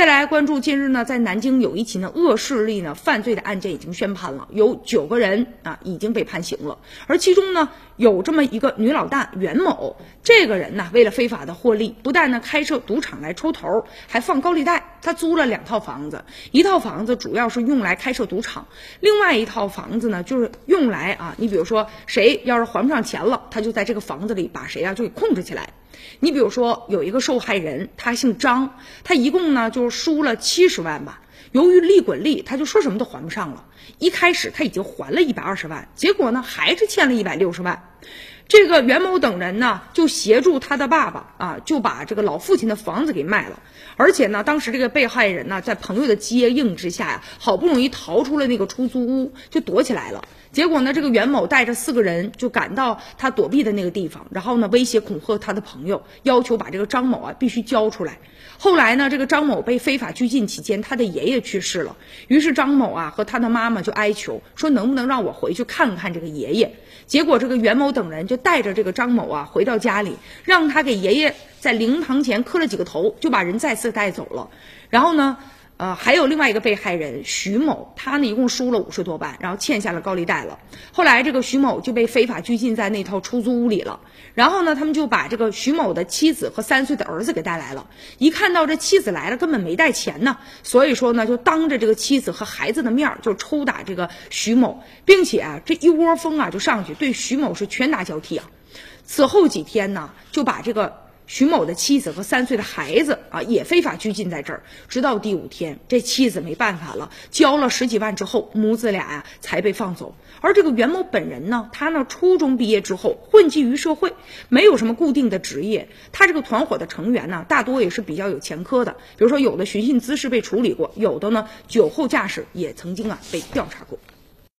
再来关注，近日呢，在南京有一起呢恶势力呢犯罪的案件已经宣判了，有九个人啊已经被判刑了，而其中呢有这么一个女老大袁某，这个人呢为了非法的获利，不但呢开设赌场来抽头，还放高利贷。他租了两套房子，一套房子主要是用来开设赌场，另外一套房子呢就是用来啊，你比如说谁要是还不上钱了，他就在这个房子里把谁啊就给控制起来。你比如说有一个受害人，他姓张，他一共呢就是输了七十万吧。由于利滚利，他就说什么都还不上了。一开始他已经还了一百二十万，结果呢还是欠了一百六十万。这个袁某等人呢，就协助他的爸爸啊，就把这个老父亲的房子给卖了。而且呢，当时这个被害人呢，在朋友的接应之下呀，好不容易逃出了那个出租屋，就躲起来了。结果呢，这个袁某带着四个人就赶到他躲避的那个地方，然后呢，威胁恐吓他的朋友，要求把这个张某啊必须交出来。后来呢，这个张某被非法拘禁期间，他的爷爷去世了，于是张某啊和他的妈妈就哀求说，能不能让我回去看看这个爷爷？结果这个袁某等人就带着这个张某啊回到家里，让他给爷爷在灵堂前磕了几个头，就把人再次带走了。然后呢？呃，还有另外一个被害人徐某，他呢一共输了五十多万，然后欠下了高利贷了。后来这个徐某就被非法拘禁在那套出租屋里了。然后呢，他们就把这个徐某的妻子和三岁的儿子给带来了。一看到这妻子来了，根本没带钱呢，所以说呢，就当着这个妻子和孩子的面就抽打这个徐某，并且啊，这一窝蜂啊就上去对徐某是拳打脚踢啊。此后几天呢，就把这个。徐某的妻子和三岁的孩子啊，也非法拘禁在这儿。直到第五天，这妻子没办法了，交了十几万之后，母子俩呀才被放走。而这个袁某本人呢，他呢初中毕业之后混迹于社会，没有什么固定的职业。他这个团伙的成员呢，大多也是比较有前科的，比如说有的寻衅滋事被处理过，有的呢酒后驾驶也曾经啊被调查过。